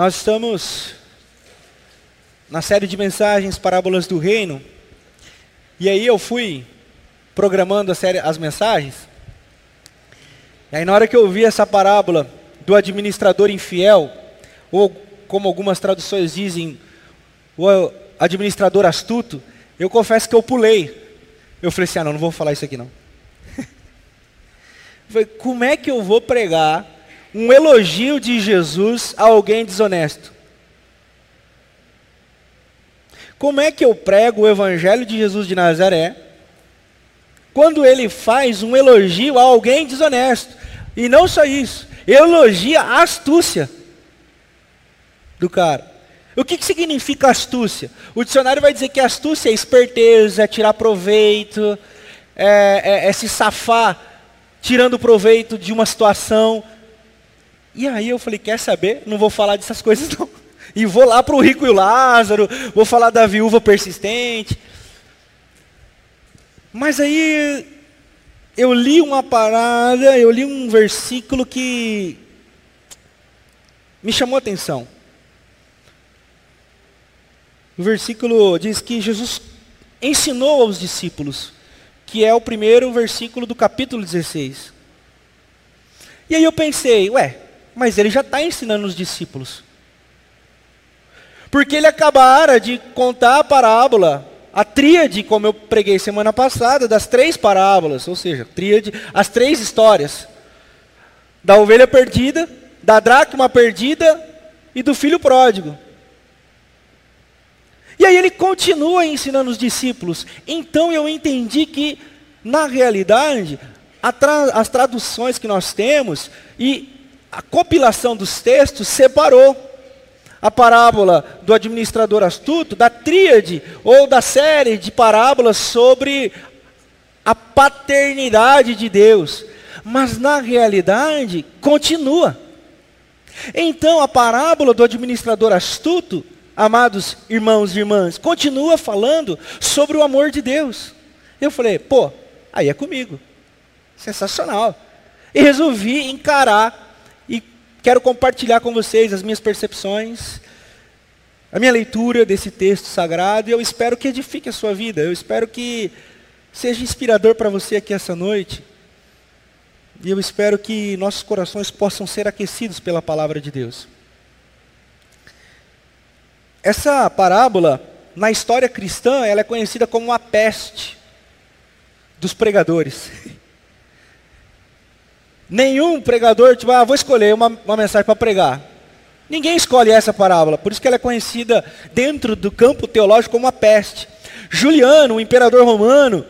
Nós estamos na série de mensagens Parábolas do Reino. E aí eu fui programando série, as mensagens. E aí na hora que eu vi essa parábola do administrador infiel, ou como algumas traduções dizem, o administrador astuto, eu confesso que eu pulei. Eu falei assim, ah não, não vou falar isso aqui não. falei, como é que eu vou pregar um elogio de Jesus a alguém desonesto? Como é que eu prego o evangelho de Jesus de Nazaré quando ele faz um elogio a alguém desonesto? E não só isso, elogia a astúcia do cara. O que, que significa astúcia? O dicionário vai dizer que astúcia é esperteza, é tirar proveito, é, é, é se safar tirando proveito de uma situação. E aí eu falei, quer saber? Não vou falar dessas coisas não. E vou lá para o rico e o Lázaro, vou falar da viúva persistente. Mas aí eu li uma parada, eu li um versículo que me chamou a atenção. O versículo diz que Jesus ensinou aos discípulos, que é o primeiro versículo do capítulo 16. E aí eu pensei, ué, mas ele já está ensinando os discípulos. Porque ele acabara de contar a parábola, a tríade, como eu preguei semana passada, das três parábolas, ou seja, tríade, as três histórias. Da ovelha perdida, da dracma perdida e do filho pródigo. E aí ele continua ensinando os discípulos. Então eu entendi que, na realidade, tra as traduções que nós temos e a compilação dos textos separou a parábola do administrador astuto da tríade ou da série de parábolas sobre a paternidade de Deus. Mas na realidade, continua. Então a parábola do administrador astuto amados irmãos e irmãs, continua falando sobre o amor de Deus. Eu falei, pô, aí é comigo. Sensacional. E resolvi encarar quero compartilhar com vocês as minhas percepções, a minha leitura desse texto sagrado e eu espero que edifique a sua vida. Eu espero que seja inspirador para você aqui essa noite. E eu espero que nossos corações possam ser aquecidos pela palavra de Deus. Essa parábola, na história cristã, ela é conhecida como a peste dos pregadores. Nenhum pregador, tipo, ah, vou escolher uma, uma mensagem para pregar. Ninguém escolhe essa parábola, por isso que ela é conhecida dentro do campo teológico como a peste. Juliano, o imperador romano,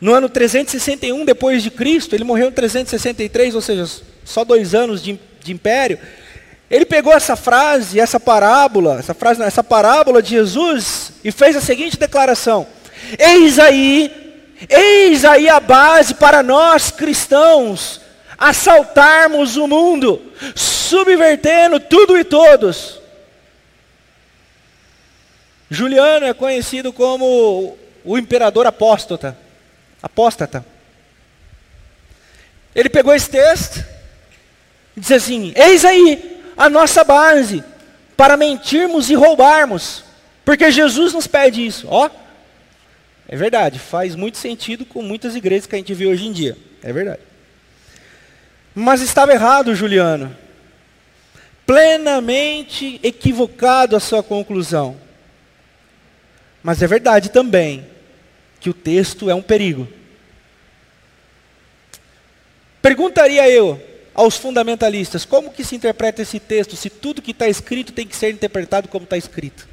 no ano 361 depois de Cristo, ele morreu em 363, ou seja, só dois anos de, de império. Ele pegou essa frase, essa parábola, essa frase, essa parábola de Jesus e fez a seguinte declaração: Eis aí, eis aí a base para nós cristãos assaltarmos o mundo, subvertendo tudo e todos. Juliano é conhecido como o imperador apóstata. Apóstata. Ele pegou esse texto e disse assim: Eis aí, a nossa base para mentirmos e roubarmos. Porque Jesus nos pede isso. Ó, é verdade, faz muito sentido com muitas igrejas que a gente vê hoje em dia. É verdade. Mas estava errado, Juliano. Plenamente equivocado a sua conclusão. Mas é verdade também que o texto é um perigo. Perguntaria eu, aos fundamentalistas, como que se interpreta esse texto se tudo que está escrito tem que ser interpretado como está escrito?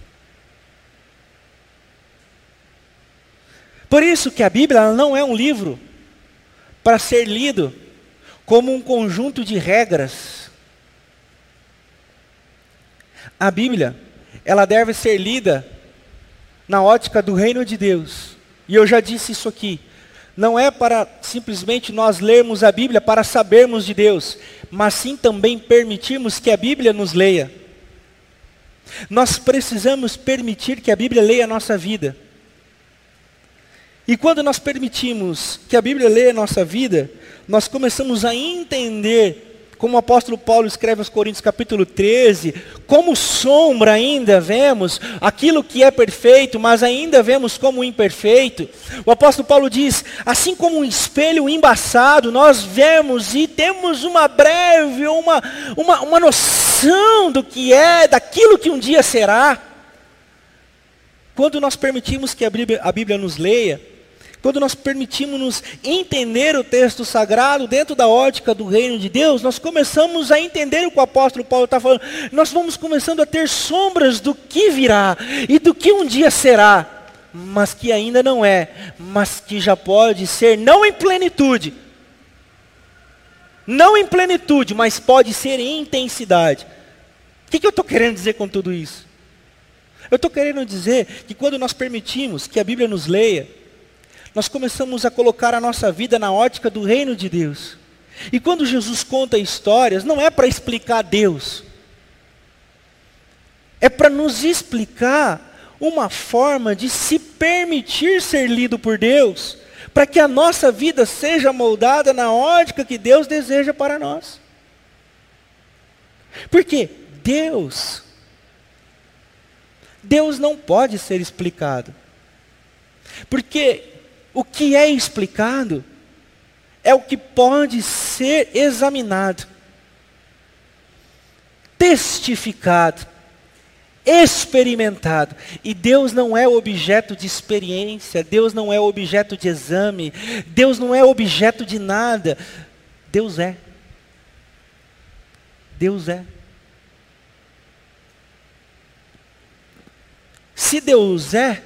Por isso que a Bíblia não é um livro para ser lido como um conjunto de regras. A Bíblia, ela deve ser lida na ótica do reino de Deus. E eu já disse isso aqui não é para simplesmente nós lermos a Bíblia para sabermos de Deus, mas sim também permitirmos que a Bíblia nos leia. Nós precisamos permitir que a Bíblia leia a nossa vida. E quando nós permitimos que a Bíblia leia a nossa vida, nós começamos a entender como o apóstolo Paulo escreve aos Coríntios capítulo 13, como sombra ainda vemos aquilo que é perfeito, mas ainda vemos como imperfeito. O apóstolo Paulo diz: assim como um espelho embaçado, nós vemos e temos uma breve, uma, uma, uma noção do que é, daquilo que um dia será. Quando nós permitimos que a Bíblia, a Bíblia nos leia, quando nós permitimos nos entender o texto sagrado dentro da ótica do reino de Deus, nós começamos a entender o que o apóstolo Paulo está falando. Nós vamos começando a ter sombras do que virá e do que um dia será, mas que ainda não é, mas que já pode ser, não em plenitude, não em plenitude, mas pode ser em intensidade. O que, que eu estou querendo dizer com tudo isso? Eu estou querendo dizer que quando nós permitimos que a Bíblia nos leia, nós começamos a colocar a nossa vida na ótica do reino de Deus. E quando Jesus conta histórias, não é para explicar Deus, é para nos explicar uma forma de se permitir ser lido por Deus, para que a nossa vida seja moldada na ótica que Deus deseja para nós. Porque Deus, Deus não pode ser explicado. Porque o que é explicado é o que pode ser examinado, testificado, experimentado. E Deus não é objeto de experiência, Deus não é objeto de exame, Deus não é objeto de nada. Deus é. Deus é. Se Deus é,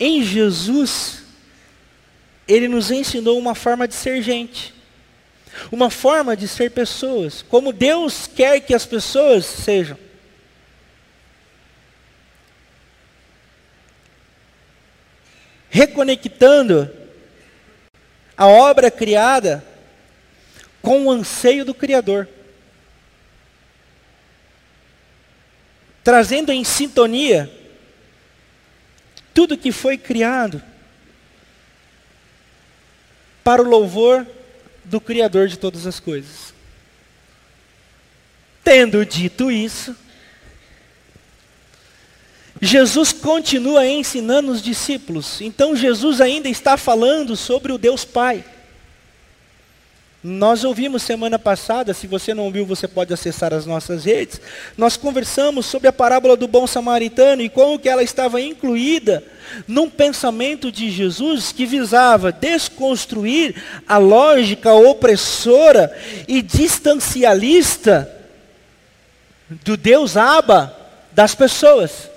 em Jesus, ele nos ensinou uma forma de ser gente, uma forma de ser pessoas, como Deus quer que as pessoas sejam. Reconectando a obra criada com o anseio do Criador. Trazendo em sintonia tudo que foi criado para o louvor do Criador de todas as coisas. Tendo dito isso, Jesus continua ensinando os discípulos. Então Jesus ainda está falando sobre o Deus Pai. Nós ouvimos semana passada, se você não ouviu, você pode acessar as nossas redes. Nós conversamos sobre a parábola do bom samaritano e como que ela estava incluída num pensamento de Jesus que visava desconstruir a lógica opressora e distancialista do Deus Aba das pessoas.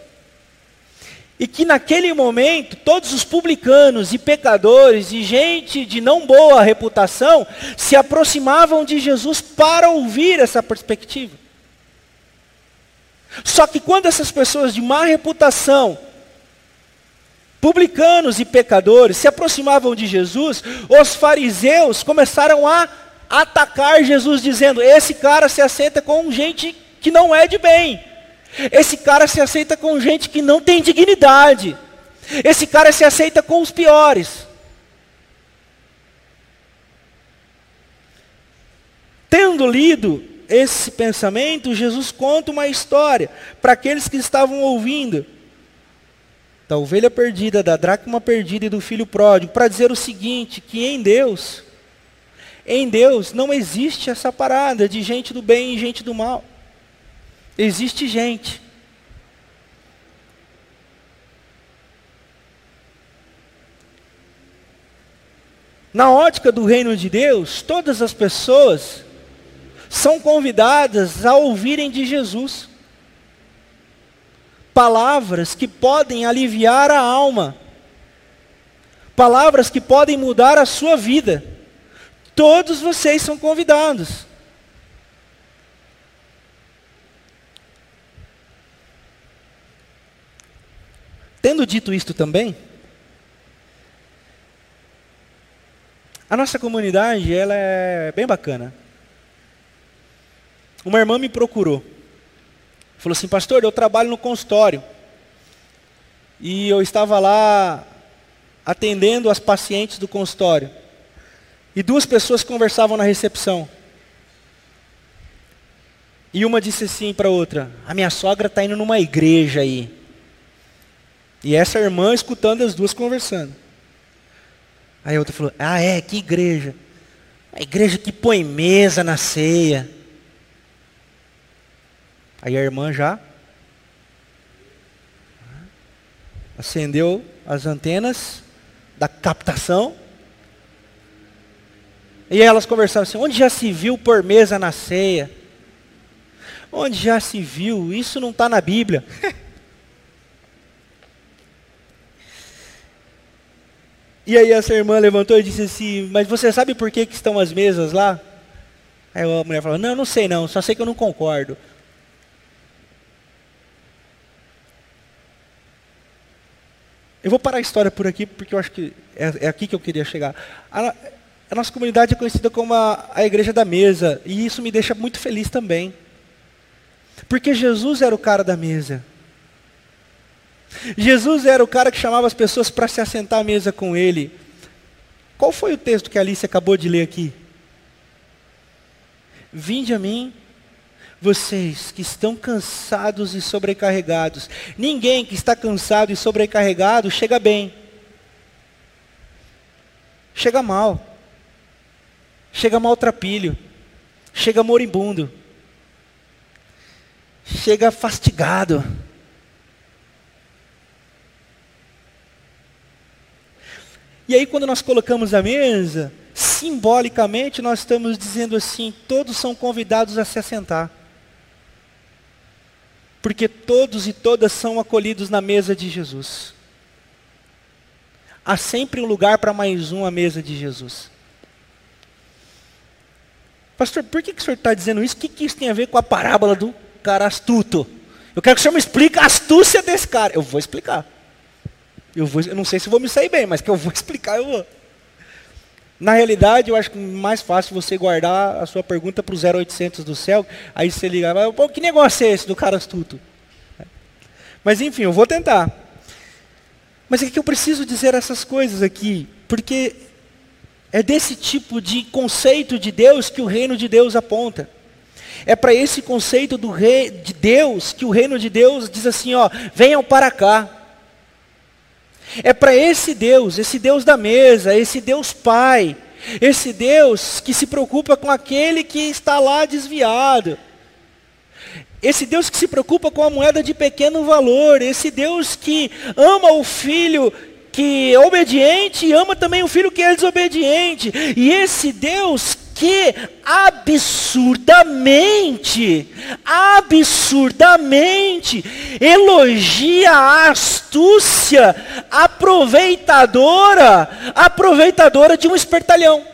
E que naquele momento todos os publicanos e pecadores e gente de não boa reputação se aproximavam de Jesus para ouvir essa perspectiva. Só que quando essas pessoas de má reputação, publicanos e pecadores, se aproximavam de Jesus, os fariseus começaram a atacar Jesus, dizendo: Esse cara se assenta com gente que não é de bem. Esse cara se aceita com gente que não tem dignidade. Esse cara se aceita com os piores. Tendo lido esse pensamento, Jesus conta uma história para aqueles que estavam ouvindo. Da ovelha perdida, da dracma perdida e do filho pródigo, para dizer o seguinte, que em Deus, em Deus não existe essa parada de gente do bem e gente do mal. Existe gente. Na ótica do reino de Deus, todas as pessoas são convidadas a ouvirem de Jesus palavras que podem aliviar a alma, palavras que podem mudar a sua vida. Todos vocês são convidados. Tendo dito isto também, a nossa comunidade ela é bem bacana. Uma irmã me procurou. Falou assim, pastor, eu trabalho no consultório. E eu estava lá atendendo as pacientes do consultório. E duas pessoas conversavam na recepção. E uma disse assim para outra: A minha sogra está indo numa igreja aí. E essa irmã escutando as duas conversando. Aí a outra falou: Ah, é? Que igreja? A igreja que põe mesa na ceia. Aí a irmã já acendeu as antenas da captação. E elas conversaram assim: onde já se viu por mesa na ceia? Onde já se viu? Isso não está na Bíblia. e aí essa irmã levantou e disse assim: Mas você sabe por que, que estão as mesas lá? Aí a mulher falou: Não, não sei não, só sei que eu não concordo. Eu vou parar a história por aqui, porque eu acho que é, é aqui que eu queria chegar. A, a nossa comunidade é conhecida como a, a Igreja da Mesa, e isso me deixa muito feliz também. Porque Jesus era o cara da mesa. Jesus era o cara que chamava as pessoas para se assentar à mesa com ele. Qual foi o texto que a Alice acabou de ler aqui? Vinde a mim, vocês que estão cansados e sobrecarregados. Ninguém que está cansado e sobrecarregado chega bem. Chega mal. Chega maltrapilho. Chega moribundo chega fastigado. E aí, quando nós colocamos a mesa, simbolicamente nós estamos dizendo assim: todos são convidados a se assentar. Porque todos e todas são acolhidos na mesa de Jesus. Há sempre um lugar para mais um à mesa de Jesus. Pastor, por que, que o senhor está dizendo isso? O que, que isso tem a ver com a parábola do cara astuto. Eu quero que o senhor me explique a astúcia desse cara. Eu vou explicar. Eu, vou, eu não sei se vou me sair bem, mas que eu vou explicar, eu vou. Na realidade, eu acho que mais fácil você guardar a sua pergunta para o 0800 do céu. Aí você liga, Pô, que negócio é esse do cara astuto? Mas enfim, eu vou tentar. Mas é que eu preciso dizer essas coisas aqui, porque é desse tipo de conceito de Deus que o reino de Deus aponta. É para esse conceito do rei de Deus que o reino de Deus diz assim, ó, venham para cá. É para esse Deus, esse Deus da mesa, esse Deus Pai, esse Deus que se preocupa com aquele que está lá desviado. Esse Deus que se preocupa com a moeda de pequeno valor, esse Deus que ama o filho que é obediente e ama também o filho que é desobediente. E esse Deus que absurdamente, absurdamente elogia a astúcia aproveitadora, aproveitadora de um espertalhão.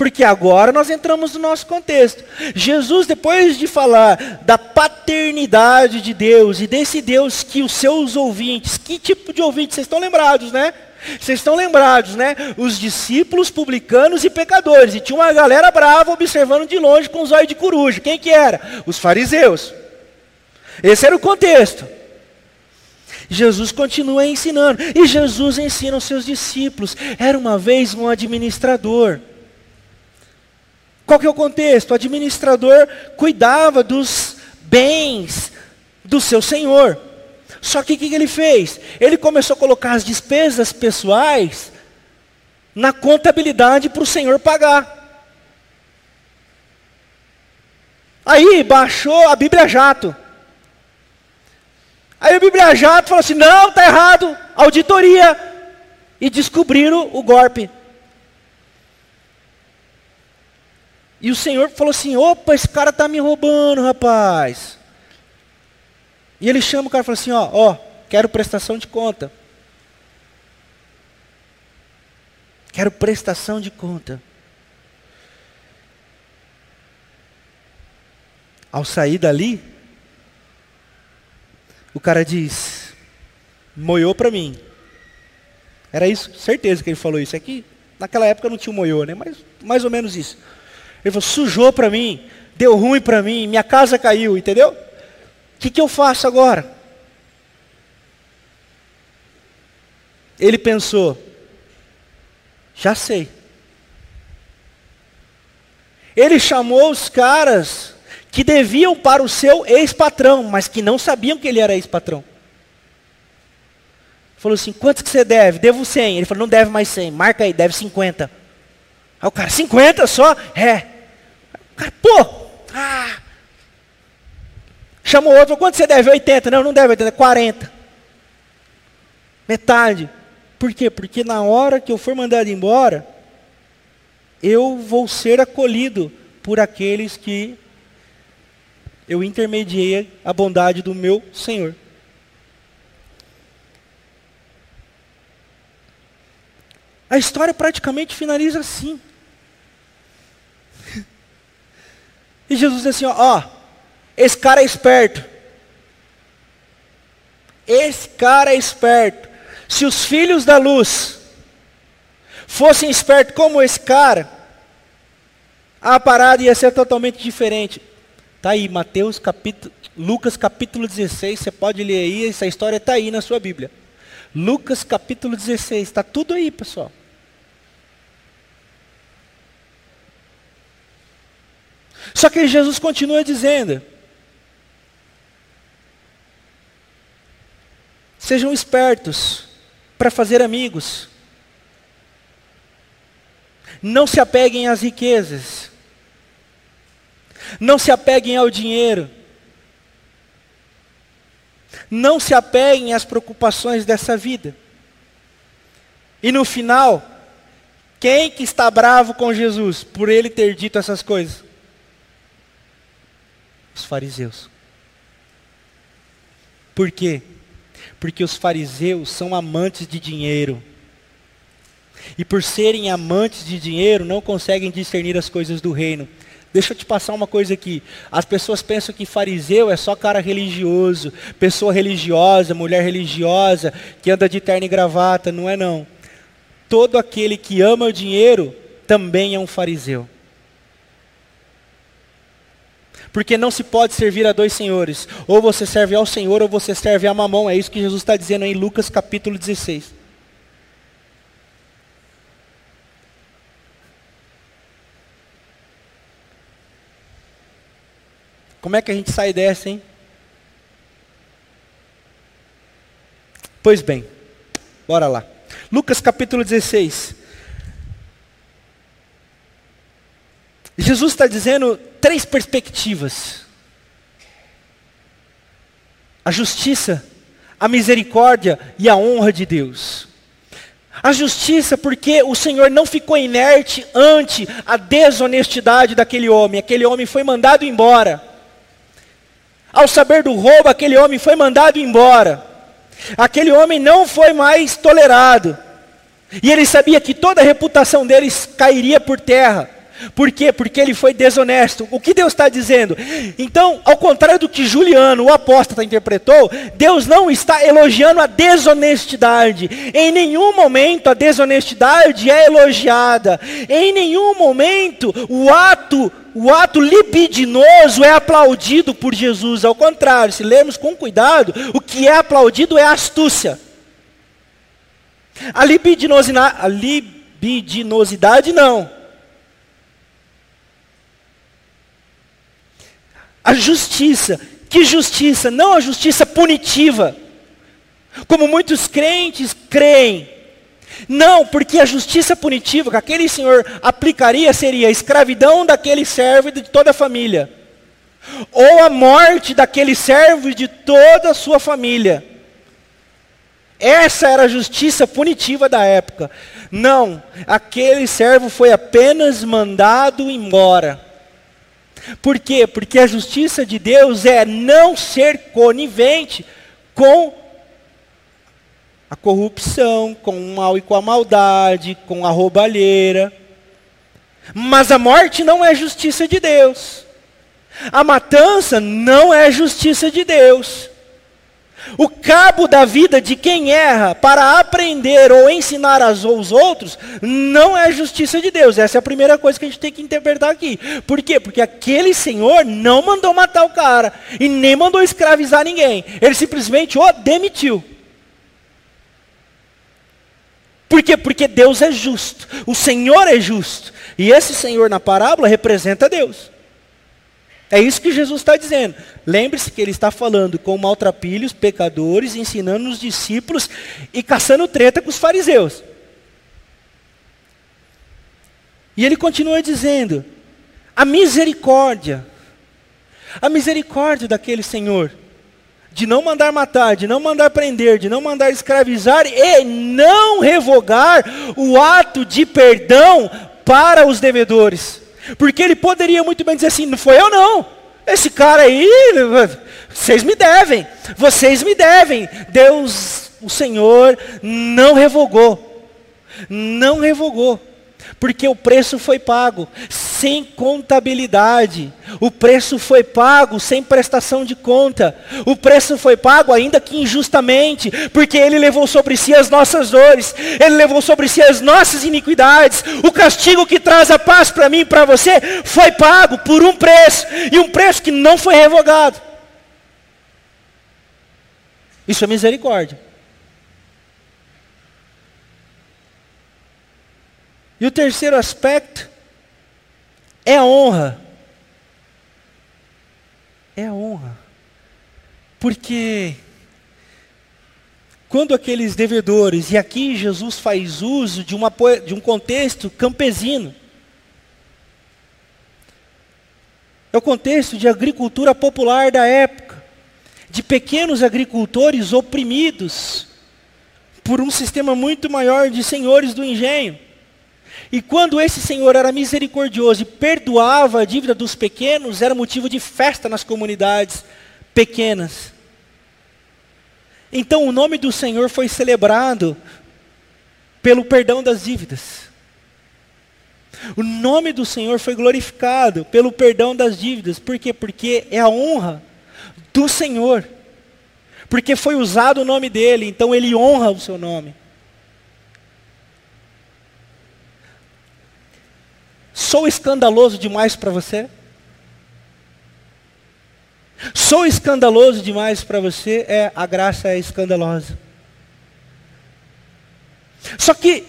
Porque agora nós entramos no nosso contexto. Jesus, depois de falar da paternidade de Deus e desse Deus que os seus ouvintes, que tipo de ouvintes vocês estão lembrados, né? Vocês estão lembrados, né? Os discípulos publicanos e pecadores. E tinha uma galera brava observando de longe com os olhos de coruja. Quem que era? Os fariseus. Esse era o contexto. Jesus continua ensinando. E Jesus ensina os seus discípulos. Era uma vez um administrador. Qual que é o contexto? O administrador cuidava dos bens do seu senhor. Só que o que ele fez? Ele começou a colocar as despesas pessoais na contabilidade para o senhor pagar. Aí baixou a Bíblia Jato. Aí a Bíblia Jato falou assim: não, está errado, auditoria. E descobriram o golpe. E o Senhor falou assim: opa, esse cara está me roubando, rapaz. E ele chama o cara e fala assim: ó, ó, quero prestação de conta. Quero prestação de conta. Ao sair dali, o cara diz: moiou para mim. Era isso, certeza que ele falou isso. Aqui, naquela época não tinha moiô, né? Mas mais ou menos isso. Ele falou: sujou para mim, deu ruim para mim, minha casa caiu, entendeu? O que, que eu faço agora? Ele pensou, já sei. Ele chamou os caras que deviam para o seu ex-patrão, mas que não sabiam que ele era ex-patrão. Falou assim: quantos que você deve? Devo 100. Ele falou: não deve mais 100, marca aí, deve 50. Aí o cara: 50 só? É. O cara, pô, ah. Chamou outro: quanto você deve? 80. Não, não deve 80, 40. Metade. Por quê? Porque na hora que eu for mandado embora, eu vou ser acolhido por aqueles que eu intermediei a bondade do meu Senhor. A história praticamente finaliza assim. E Jesus diz assim: ó, ó, esse cara é esperto. Esse cara é esperto. Se os filhos da luz fossem espertos como esse cara, a parada ia ser totalmente diferente. Tá aí, Mateus capítulo, Lucas capítulo 16, você pode ler aí, essa história está aí na sua Bíblia. Lucas capítulo 16, está tudo aí, pessoal. Só que Jesus continua dizendo: Sejam espertos para fazer amigos. Não se apeguem às riquezas. Não se apeguem ao dinheiro. Não se apeguem às preocupações dessa vida. E no final, quem que está bravo com Jesus por ele ter dito essas coisas? Os fariseus. Por quê? Porque os fariseus são amantes de dinheiro. E por serem amantes de dinheiro, não conseguem discernir as coisas do reino. Deixa eu te passar uma coisa aqui. As pessoas pensam que fariseu é só cara religioso, pessoa religiosa, mulher religiosa, que anda de terno e gravata. Não é não. Todo aquele que ama o dinheiro também é um fariseu. Porque não se pode servir a dois senhores. Ou você serve ao Senhor ou você serve a mamão. É isso que Jesus está dizendo em Lucas capítulo 16. Como é que a gente sai dessa, hein? Pois bem, bora lá. Lucas capítulo 16. Jesus está dizendo três perspectivas: a justiça, a misericórdia e a honra de Deus. A justiça, porque o Senhor não ficou inerte ante a desonestidade daquele homem. Aquele homem foi mandado embora. Ao saber do roubo, aquele homem foi mandado embora. Aquele homem não foi mais tolerado. E ele sabia que toda a reputação deles cairia por terra. Por quê? Porque ele foi desonesto. O que Deus está dizendo? Então, ao contrário do que Juliano, o apóstolo, interpretou, Deus não está elogiando a desonestidade. Em nenhum momento a desonestidade é elogiada. Em nenhum momento o ato, o ato libidinoso é aplaudido por Jesus. Ao contrário, se lermos com cuidado, o que é aplaudido é a astúcia. A libidinosidade não. A justiça. Que justiça? Não a justiça punitiva. Como muitos crentes creem. Não, porque a justiça punitiva que aquele senhor aplicaria seria a escravidão daquele servo e de toda a família. Ou a morte daquele servo e de toda a sua família. Essa era a justiça punitiva da época. Não, aquele servo foi apenas mandado embora. Por quê? Porque a justiça de Deus é não ser conivente com a corrupção, com o mal e com a maldade, com a roubalheira. Mas a morte não é justiça de Deus. A matança não é justiça de Deus. O cabo da vida de quem erra para aprender ou ensinar aos outros não é justiça de Deus. Essa é a primeira coisa que a gente tem que interpretar aqui. Por quê? Porque aquele senhor não mandou matar o cara e nem mandou escravizar ninguém. Ele simplesmente o demitiu. Por quê? Porque Deus é justo. O Senhor é justo. E esse Senhor na parábola representa Deus. É isso que Jesus está dizendo. Lembre-se que ele está falando com maltrapilhos, pecadores, ensinando os discípulos e caçando treta com os fariseus. E ele continua dizendo: a misericórdia, a misericórdia daquele Senhor, de não mandar matar, de não mandar prender, de não mandar escravizar e não revogar o ato de perdão para os devedores. Porque ele poderia muito bem dizer assim: não foi eu não. Esse cara aí, vocês me devem. Vocês me devem. Deus, o Senhor, não revogou. Não revogou. Porque o preço foi pago sem contabilidade. O preço foi pago sem prestação de conta. O preço foi pago ainda que injustamente, porque ele levou sobre si as nossas dores, ele levou sobre si as nossas iniquidades. O castigo que traz a paz para mim e para você foi pago por um preço, e um preço que não foi revogado. Isso é misericórdia. E o terceiro aspecto é a honra. É a honra. Porque quando aqueles devedores, e aqui Jesus faz uso de, uma, de um contexto campesino, é o contexto de agricultura popular da época, de pequenos agricultores oprimidos por um sistema muito maior de senhores do engenho. E quando esse Senhor era misericordioso e perdoava a dívida dos pequenos, era motivo de festa nas comunidades pequenas. Então o nome do Senhor foi celebrado pelo perdão das dívidas. O nome do Senhor foi glorificado pelo perdão das dívidas. Por quê? Porque é a honra do Senhor. Porque foi usado o nome dele, então ele honra o seu nome. Sou escandaloso demais para você? Sou escandaloso demais para você? É, a graça é escandalosa. Só que,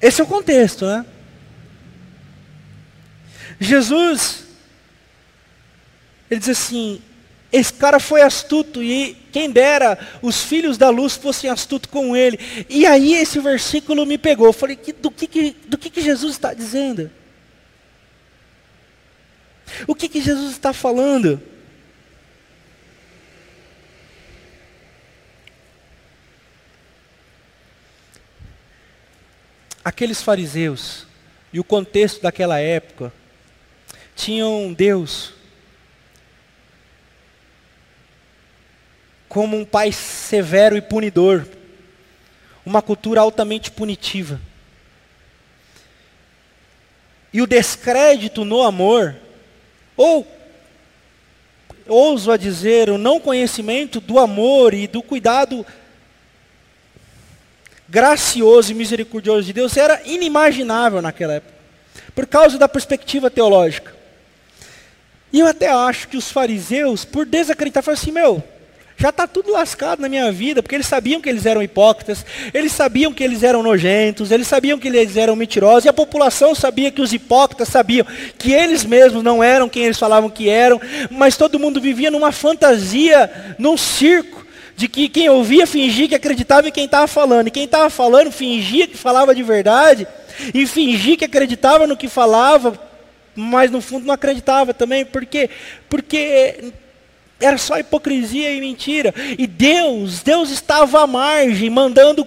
esse é o contexto, né? Jesus, ele diz assim: esse cara foi astuto e quem dera os filhos da luz fossem astutos com ele. E aí esse versículo me pegou. Eu falei, do que, do que, que Jesus está dizendo? O que, que Jesus está falando? Aqueles fariseus e o contexto daquela época tinham Deus como um pai severo e punidor, uma cultura altamente punitiva. E o descrédito no amor, ou, ouso a dizer, o não conhecimento do amor e do cuidado gracioso e misericordioso de Deus era inimaginável naquela época, por causa da perspectiva teológica. E eu até acho que os fariseus, por desacreditar, falaram assim: meu, já está tudo lascado na minha vida, porque eles sabiam que eles eram hipócritas, eles sabiam que eles eram nojentos, eles sabiam que eles eram mentirosos, e a população sabia que os hipócritas sabiam que eles mesmos não eram quem eles falavam que eram, mas todo mundo vivia numa fantasia, num circo, de que quem ouvia fingia que acreditava em quem estava falando, e quem estava falando fingia que falava de verdade, e fingia que acreditava no que falava, mas no fundo não acreditava também, porque porque era só hipocrisia e mentira. E Deus, Deus estava à margem, mandando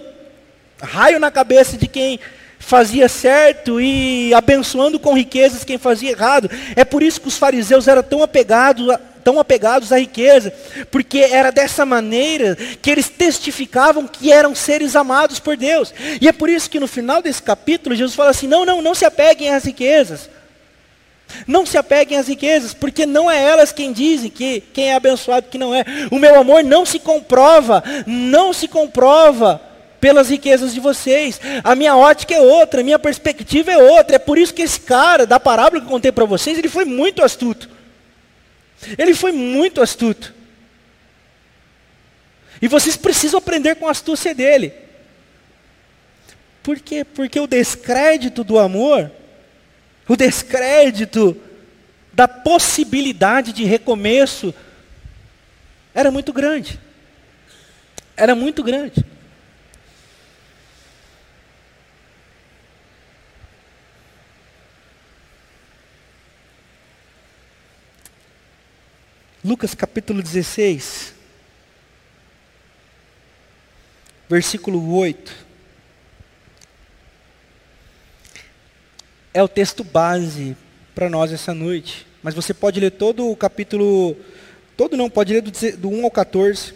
raio na cabeça de quem fazia certo e abençoando com riquezas quem fazia errado. É por isso que os fariseus eram tão apegados, tão apegados à riqueza, porque era dessa maneira que eles testificavam que eram seres amados por Deus. E é por isso que no final desse capítulo Jesus fala assim: "Não, não, não se apeguem às riquezas. Não se apeguem às riquezas, porque não é elas quem dizem que quem é abençoado que não é. O meu amor não se comprova, não se comprova pelas riquezas de vocês. A minha ótica é outra, a minha perspectiva é outra. É por isso que esse cara da parábola que eu contei para vocês, ele foi muito astuto. Ele foi muito astuto. E vocês precisam aprender com a astúcia dele. Por quê? Porque o descrédito do amor o descrédito da possibilidade de recomeço era muito grande. Era muito grande. Lucas capítulo 16, versículo 8. É o texto base para nós essa noite. Mas você pode ler todo o capítulo, todo não, pode ler do, do 1 ao 14.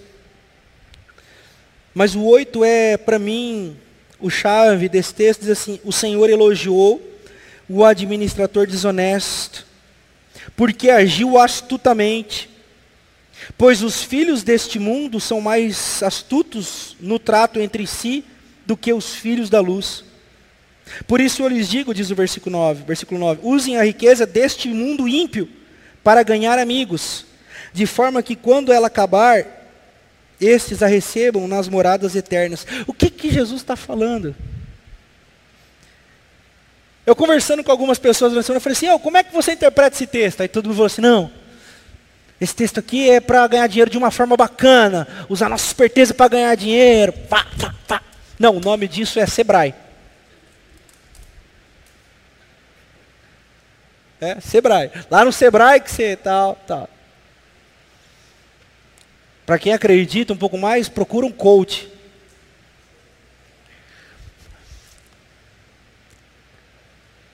Mas o 8 é, para mim, o chave desse texto, diz assim: O Senhor elogiou o administrador desonesto, porque agiu astutamente Pois os filhos deste mundo são mais astutos no trato entre si do que os filhos da luz. Por isso eu lhes digo, diz o versículo 9, versículo 9, usem a riqueza deste mundo ímpio para ganhar amigos, de forma que quando ela acabar, estes a recebam nas moradas eternas. O que que Jesus está falando? Eu conversando com algumas pessoas na semana, eu falei assim, oh, como é que você interpreta esse texto? Aí todo mundo falou assim, não, esse texto aqui é para ganhar dinheiro de uma forma bacana, usar nossa esperteza para ganhar dinheiro. Pá, pá, pá. Não, o nome disso é Sebrae. É, Sebrae. Lá no Sebrae que você tal, tal. Para quem acredita um pouco mais, procura um coach.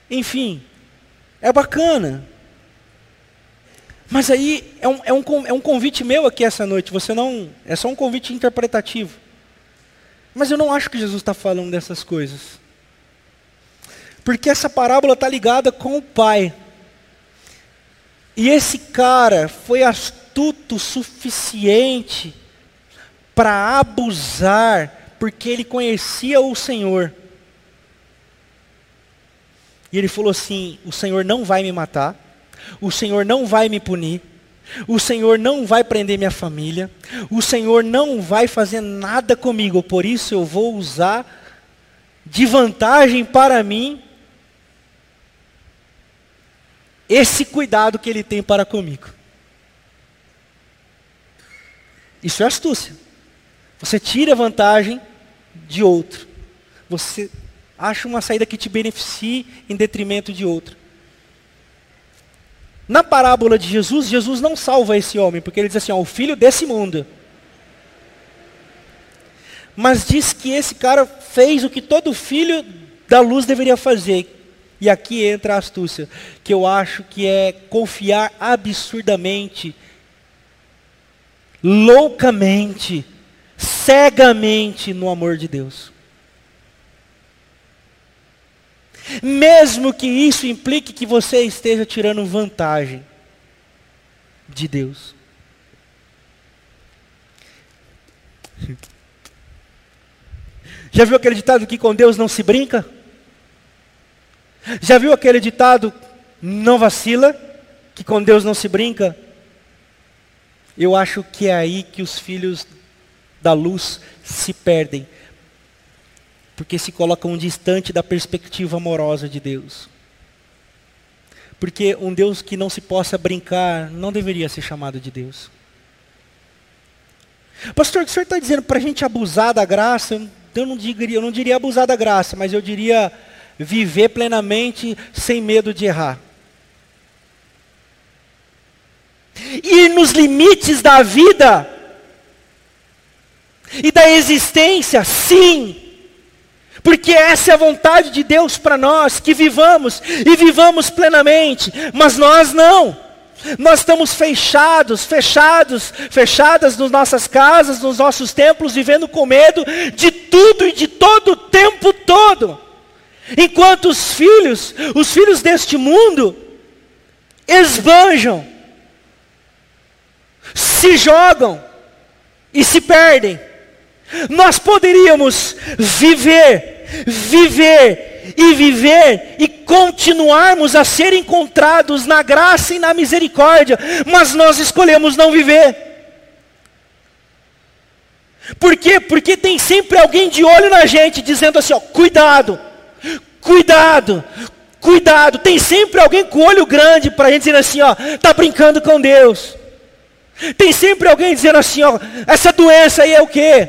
Enfim, é bacana. Mas aí é um, é, um, é um convite meu aqui essa noite, você não. É só um convite interpretativo. Mas eu não acho que Jesus está falando dessas coisas. Porque essa parábola está ligada com o Pai. E esse cara foi astuto o suficiente para abusar, porque ele conhecia o Senhor. E ele falou assim: O Senhor não vai me matar o Senhor não vai me punir, o Senhor não vai prender minha família, o Senhor não vai fazer nada comigo, por isso eu vou usar de vantagem para mim esse cuidado que Ele tem para comigo. Isso é astúcia. Você tira vantagem de outro. Você acha uma saída que te beneficie em detrimento de outro. Na parábola de Jesus, Jesus não salva esse homem, porque ele diz assim: ó, o filho desse mundo. Mas diz que esse cara fez o que todo filho da luz deveria fazer. E aqui entra a astúcia, que eu acho que é confiar absurdamente, loucamente, cegamente no amor de Deus. mesmo que isso implique que você esteja tirando vantagem de Deus. Já viu aquele ditado que com Deus não se brinca? Já viu aquele ditado não vacila, que com Deus não se brinca? Eu acho que é aí que os filhos da luz se perdem porque se colocam distante da perspectiva amorosa de Deus. Porque um Deus que não se possa brincar não deveria ser chamado de Deus. Pastor, o que o senhor está dizendo para a gente abusar da graça? Eu não, diria, eu não diria abusar da graça, mas eu diria viver plenamente sem medo de errar. Ir nos limites da vida e da existência, sim. Porque essa é a vontade de Deus para nós, que vivamos e vivamos plenamente, mas nós não. Nós estamos fechados, fechados, fechadas nas nossas casas, nos nossos templos, vivendo com medo de tudo e de todo o tempo todo. Enquanto os filhos, os filhos deste mundo, esbanjam, se jogam e se perdem. Nós poderíamos viver viver e viver e continuarmos a ser encontrados na graça e na misericórdia, mas nós escolhemos não viver. Por quê? Porque tem sempre alguém de olho na gente dizendo assim, ó, cuidado, cuidado, Cuidado, tem sempre alguém com olho grande para a gente dizer assim, ó, tá brincando com Deus. Tem sempre alguém dizendo assim, ó, essa doença aí é o quê?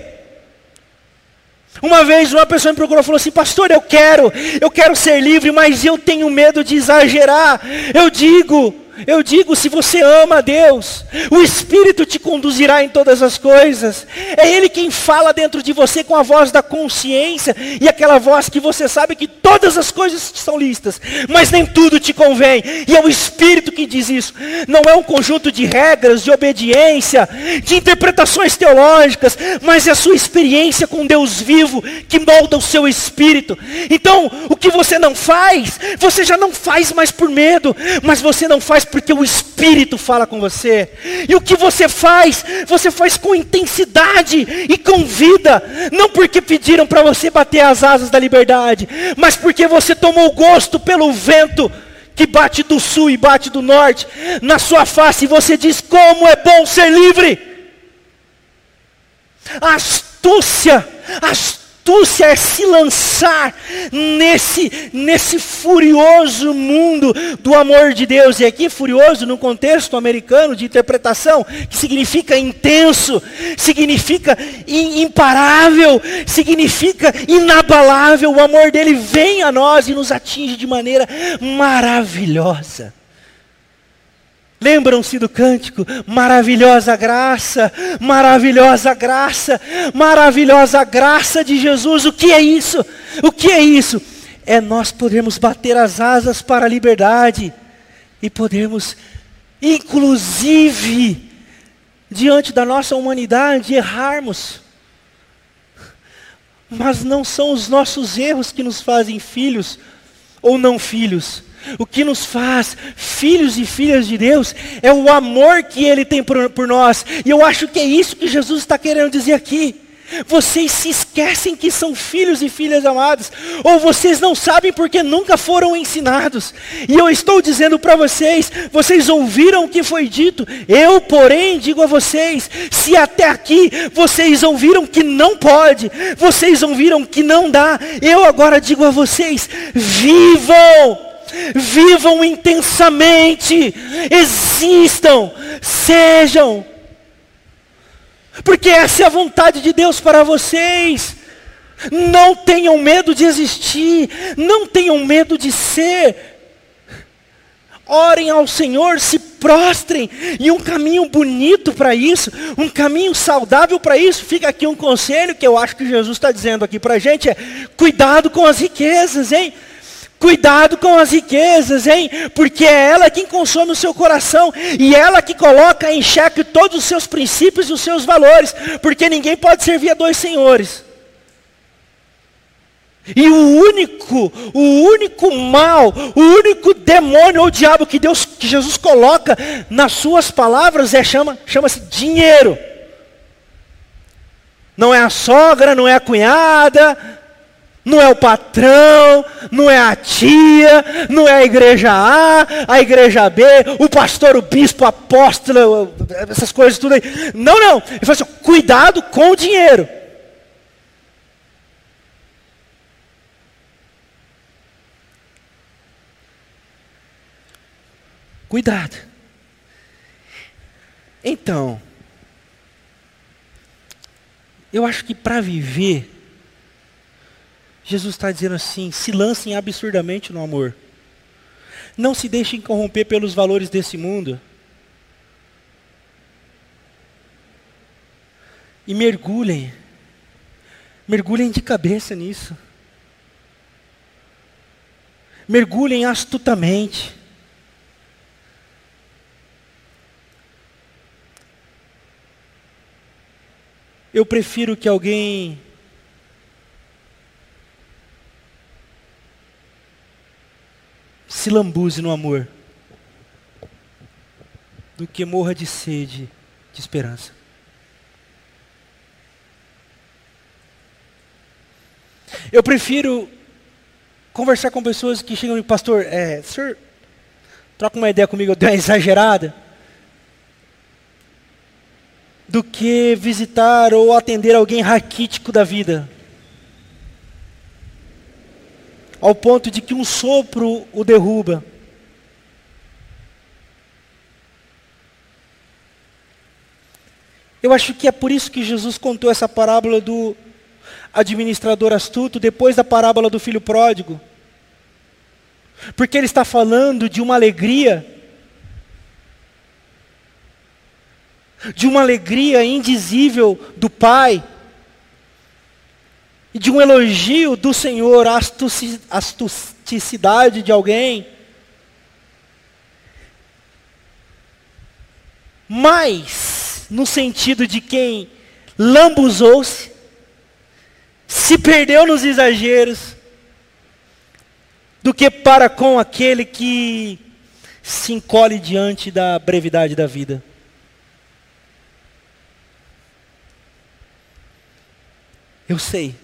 Uma vez uma pessoa me procurou e falou assim, pastor, eu quero, eu quero ser livre, mas eu tenho medo de exagerar. Eu digo, eu digo, se você ama a Deus, o Espírito te conduzirá em todas as coisas. É Ele quem fala dentro de você com a voz da consciência e aquela voz que você sabe que todas as coisas são listas, mas nem tudo te convém. E é o Espírito que diz isso. Não é um conjunto de regras, de obediência, de interpretações teológicas, mas é a sua experiência com Deus vivo que molda o seu espírito. Então, o que você não faz, você já não faz mais por medo, mas você não faz porque o Espírito fala com você. E o que você faz, você faz com intensidade e com vida. Não porque pediram para você bater as asas da liberdade, mas porque você tomou gosto pelo vento que bate do sul e bate do norte na sua face e você diz: Como é bom ser livre! Astúcia, astúcia astúcia é se lançar nesse, nesse furioso mundo do amor de Deus. E aqui, furioso, no contexto americano de interpretação, que significa intenso, significa imparável, significa inabalável. O amor dele vem a nós e nos atinge de maneira maravilhosa. Lembram-se do cântico? Maravilhosa graça, maravilhosa graça, maravilhosa graça de Jesus. O que é isso? O que é isso? É nós podermos bater as asas para a liberdade e podermos, inclusive, diante da nossa humanidade, errarmos. Mas não são os nossos erros que nos fazem filhos ou não filhos o que nos faz filhos e filhas de Deus é o amor que Ele tem por, por nós. E eu acho que é isso que Jesus está querendo dizer aqui. Vocês se esquecem que são filhos e filhas amadas, ou vocês não sabem porque nunca foram ensinados. E eu estou dizendo para vocês, vocês ouviram o que foi dito. Eu, porém, digo a vocês, se até aqui vocês ouviram que não pode, vocês ouviram que não dá, eu agora digo a vocês, vivam vivam intensamente, existam, sejam, porque essa é a vontade de Deus para vocês. Não tenham medo de existir, não tenham medo de ser. Orem ao Senhor, se prostrem, e um caminho bonito para isso, um caminho saudável para isso, fica aqui um conselho que eu acho que Jesus está dizendo aqui para a gente: é cuidado com as riquezas, hein? Cuidado com as riquezas, hein? Porque é ela quem consome o seu coração e ela que coloca em xeque todos os seus princípios e os seus valores, porque ninguém pode servir a dois senhores. E o único, o único mal, o único demônio ou diabo que Deus, que Jesus coloca nas suas palavras é chama, chama-se dinheiro. Não é a sogra, não é a cunhada, não é o patrão, não é a tia, não é a igreja A, a igreja B, o pastor, o bispo, o apóstolo, essas coisas tudo aí. Não, não. Ele fala assim: cuidado com o dinheiro. Cuidado. Então, eu acho que para viver Jesus está dizendo assim: se lancem absurdamente no amor. Não se deixem corromper pelos valores desse mundo. E mergulhem. Mergulhem de cabeça nisso. Mergulhem astutamente. Eu prefiro que alguém se lambuze no amor, do que morra de sede de esperança. Eu prefiro conversar com pessoas que chegam e pastor, é, senhor, troca uma ideia comigo, eu dei uma exagerada, do que visitar ou atender alguém raquítico da vida. Ao ponto de que um sopro o derruba. Eu acho que é por isso que Jesus contou essa parábola do administrador astuto depois da parábola do filho pródigo. Porque ele está falando de uma alegria, de uma alegria indizível do Pai, e de um elogio do Senhor à astucicidade de alguém. Mas, no sentido de quem lambuzou-se, se perdeu nos exageros, do que para com aquele que se encolhe diante da brevidade da vida. Eu sei.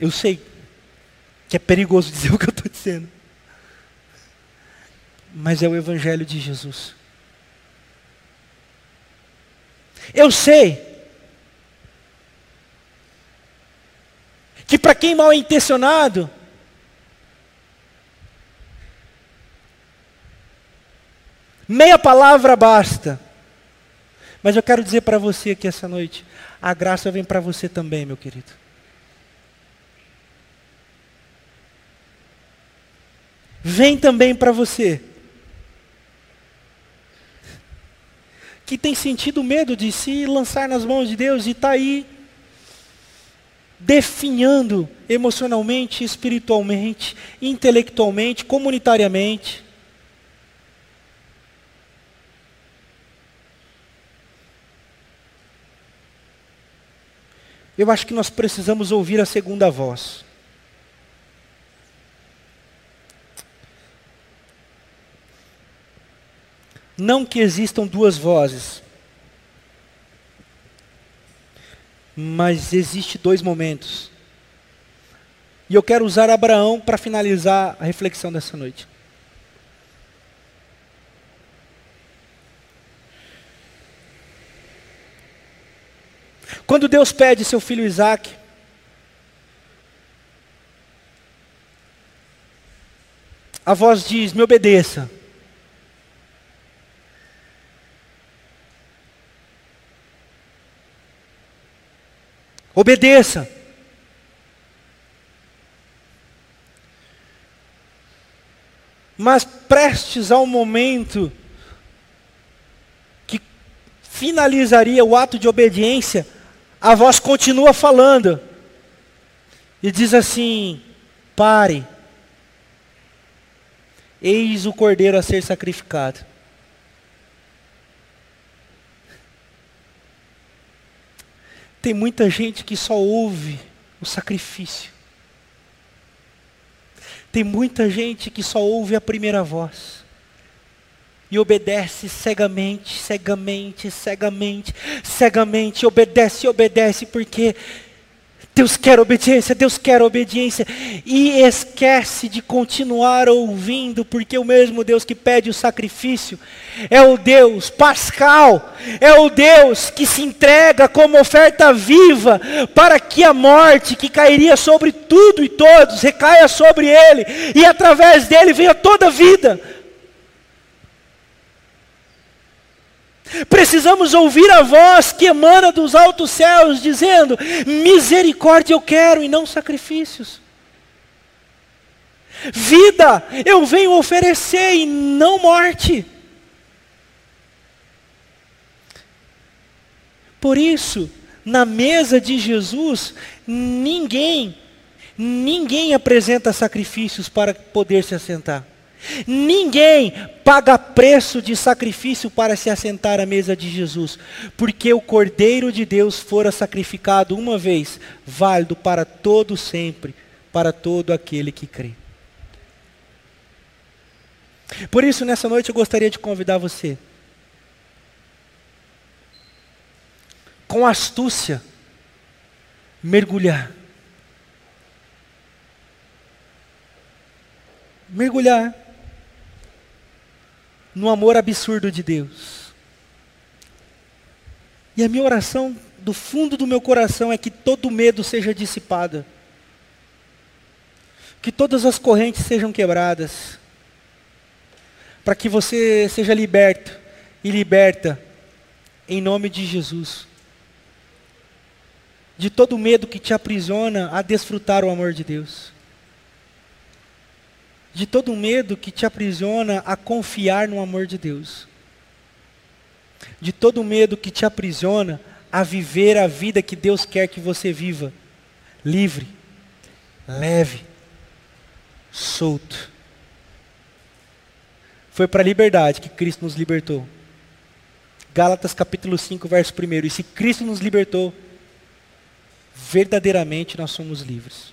Eu sei que é perigoso dizer o que eu estou dizendo. Mas é o Evangelho de Jesus. Eu sei que para quem mal intencionado, meia palavra basta. Mas eu quero dizer para você aqui essa noite, a graça vem para você também, meu querido. Vem também para você. Que tem sentido medo de se lançar nas mãos de Deus e está aí definhando emocionalmente, espiritualmente, intelectualmente, comunitariamente. Eu acho que nós precisamos ouvir a segunda voz. Não que existam duas vozes, mas existe dois momentos. E eu quero usar Abraão para finalizar a reflexão dessa noite. Quando Deus pede seu filho Isaac, a voz diz: Me obedeça. Obedeça. Mas prestes ao momento que finalizaria o ato de obediência, a voz continua falando. E diz assim: pare. Eis o cordeiro a ser sacrificado. Tem muita gente que só ouve o sacrifício. Tem muita gente que só ouve a primeira voz. E obedece cegamente, cegamente, cegamente, cegamente, obedece, obedece, porque Deus quer obediência, Deus quer obediência. E esquece de continuar ouvindo, porque o mesmo Deus que pede o sacrifício é o Deus pascal, é o Deus que se entrega como oferta viva para que a morte que cairia sobre tudo e todos recaia sobre ele e através dele venha toda a vida. Precisamos ouvir a voz que emana dos altos céus, dizendo: misericórdia eu quero e não sacrifícios. Vida eu venho oferecer e não morte. Por isso, na mesa de Jesus, ninguém, ninguém apresenta sacrifícios para poder se assentar. Ninguém paga preço de sacrifício para se assentar à mesa de Jesus, porque o Cordeiro de Deus fora sacrificado uma vez, válido para todo sempre, para todo aquele que crê. Por isso, nessa noite eu gostaria de convidar você, com astúcia, mergulhar. Mergulhar no amor absurdo de Deus. E a minha oração do fundo do meu coração é que todo medo seja dissipado. Que todas as correntes sejam quebradas. Para que você seja liberto e liberta em nome de Jesus. De todo medo que te aprisiona a desfrutar o amor de Deus. De todo medo que te aprisiona a confiar no amor de Deus. De todo medo que te aprisiona a viver a vida que Deus quer que você viva. Livre, leve, solto. Foi para a liberdade que Cristo nos libertou. Gálatas capítulo 5, verso 1. E se Cristo nos libertou, verdadeiramente nós somos livres.